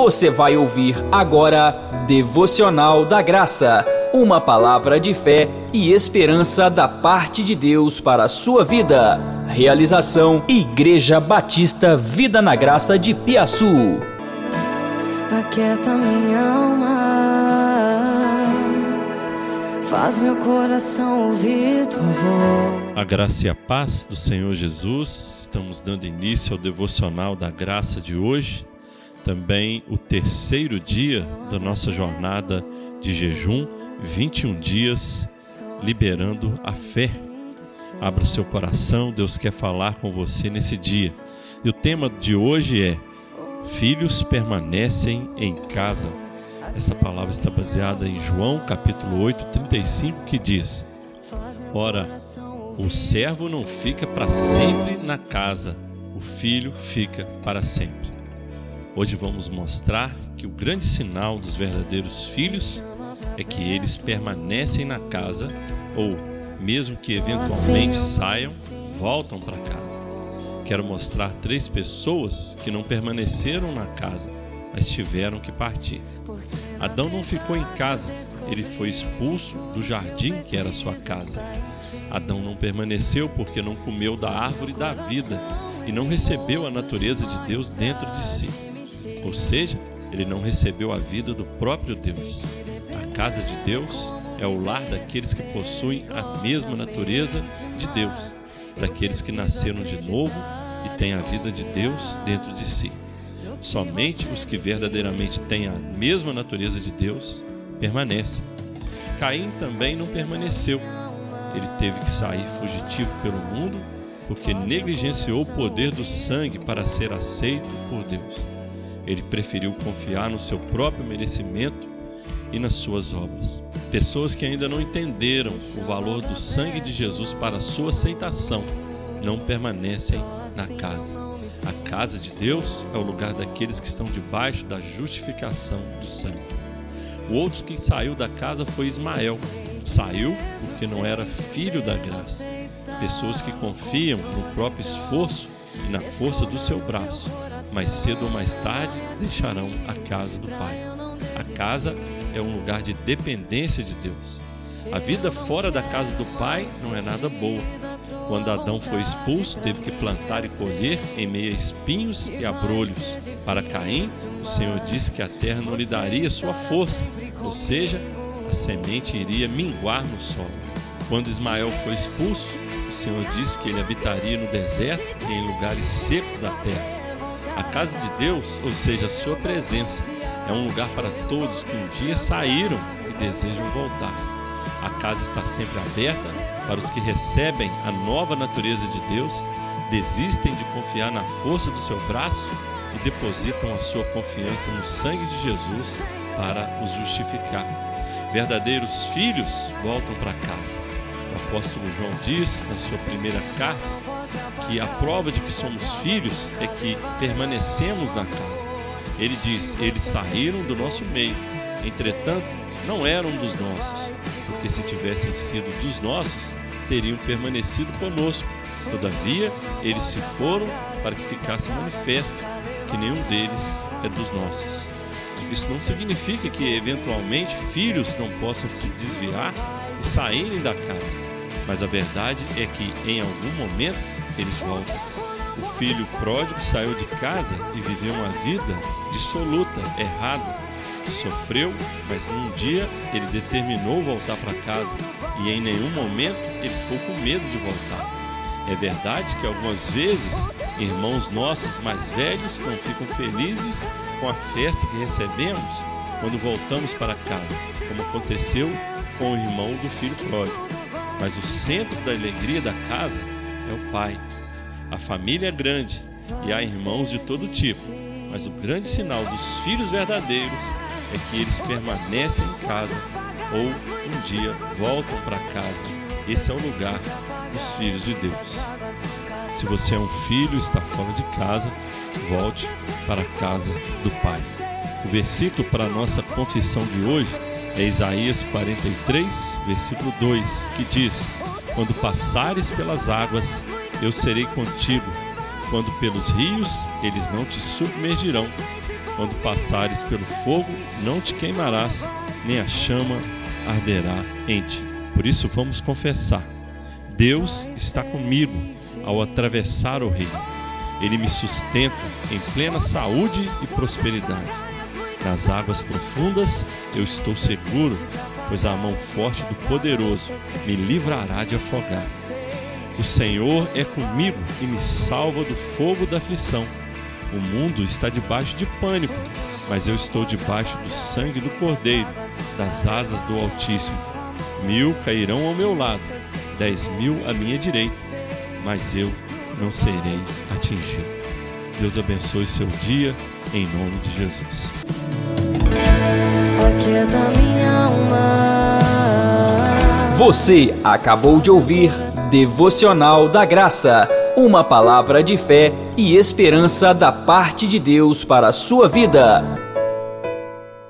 Você vai ouvir agora Devocional da Graça, uma palavra de fé e esperança da parte de Deus para a sua vida. Realização Igreja Batista Vida na Graça de Piaçu. Aquieta minha alma, faz meu coração ouvir tua voz. A graça e a paz do Senhor Jesus, estamos dando início ao devocional da graça de hoje também o terceiro dia da nossa jornada de jejum, 21 dias liberando a fé. Abra o seu coração, Deus quer falar com você nesse dia. E o tema de hoje é: Filhos permanecem em casa. Essa palavra está baseada em João capítulo 8, 35, que diz: Ora, o servo não fica para sempre na casa, o filho fica para sempre. Hoje vamos mostrar que o grande sinal dos verdadeiros filhos é que eles permanecem na casa ou, mesmo que eventualmente saiam, voltam para casa. Quero mostrar três pessoas que não permaneceram na casa, mas tiveram que partir. Adão não ficou em casa, ele foi expulso do jardim que era sua casa. Adão não permaneceu porque não comeu da árvore da vida e não recebeu a natureza de Deus dentro de si. Ou seja, ele não recebeu a vida do próprio Deus. A casa de Deus é o lar daqueles que possuem a mesma natureza de Deus, daqueles que nasceram de novo e têm a vida de Deus dentro de si. Somente os que verdadeiramente têm a mesma natureza de Deus permanecem. Caim também não permaneceu. Ele teve que sair fugitivo pelo mundo porque negligenciou o poder do sangue para ser aceito por Deus. Ele preferiu confiar no seu próprio merecimento e nas suas obras. Pessoas que ainda não entenderam o valor do sangue de Jesus para a sua aceitação não permanecem na casa. A casa de Deus é o lugar daqueles que estão debaixo da justificação do sangue. O outro que saiu da casa foi Ismael. Saiu porque não era filho da graça. Pessoas que confiam no próprio esforço e na força do seu braço mais cedo ou mais tarde deixarão a casa do Pai. A casa é um lugar de dependência de Deus. A vida fora da casa do Pai não é nada boa. Quando Adão foi expulso, teve que plantar e colher em meio a espinhos e abrolhos. Para Caim, o Senhor disse que a terra não lhe daria sua força, ou seja, a semente iria minguar no solo. Quando Ismael foi expulso, o Senhor disse que ele habitaria no deserto e em lugares secos da terra. A casa de Deus, ou seja, a sua presença, é um lugar para todos que um dia saíram e desejam voltar. A casa está sempre aberta para os que recebem a nova natureza de Deus, desistem de confiar na força do seu braço e depositam a sua confiança no sangue de Jesus para os justificar. Verdadeiros filhos voltam para casa. O apóstolo João diz na sua primeira carta que a prova de que somos filhos é que permanecemos na casa. Ele diz: Eles saíram do nosso meio, entretanto, não eram dos nossos, porque se tivessem sido dos nossos, teriam permanecido conosco. Todavia, eles se foram para que ficasse manifesto que nenhum deles é dos nossos. Isso não significa que, eventualmente, filhos não possam se desviar e saírem da casa, mas a verdade é que, em algum momento, eles voltam. O filho pródigo saiu de casa e viveu uma vida dissoluta, errada. Sofreu, mas num dia ele determinou voltar para casa e em nenhum momento ele ficou com medo de voltar. É verdade que algumas vezes irmãos nossos mais velhos não ficam felizes com a festa que recebemos quando voltamos para casa, como aconteceu com o irmão do filho pródigo. Mas o centro da alegria da casa é o pai. A família é grande e há irmãos de todo tipo, mas o grande sinal dos filhos verdadeiros é que eles permanecem em casa ou um dia voltam para casa. Esse é o lugar dos filhos de Deus. Se você é um filho e está fora de casa, volte para a casa do Pai. O versículo para a nossa confissão de hoje é Isaías 43, versículo 2, que diz: Quando passares pelas águas, eu serei contigo, Quando pelos rios, eles não te submergirão. Quando passares pelo fogo, não te queimarás, nem a chama arderá em ti. Por isso vamos confessar: Deus está comigo ao atravessar o rio. Ele me sustenta em plena saúde e prosperidade. Nas águas profundas eu estou seguro, pois a mão forte do poderoso me livrará de afogar. O Senhor é comigo e me salva do fogo da aflição. O mundo está debaixo de pânico, mas eu estou debaixo do sangue do Cordeiro, das asas do Altíssimo. Mil cairão ao meu lado, dez mil à minha direita, mas eu não serei atingido. Deus abençoe seu dia, em nome de Jesus. É minha alma. Você acabou de ouvir Devocional da Graça, uma palavra de fé e esperança da parte de Deus para a sua vida.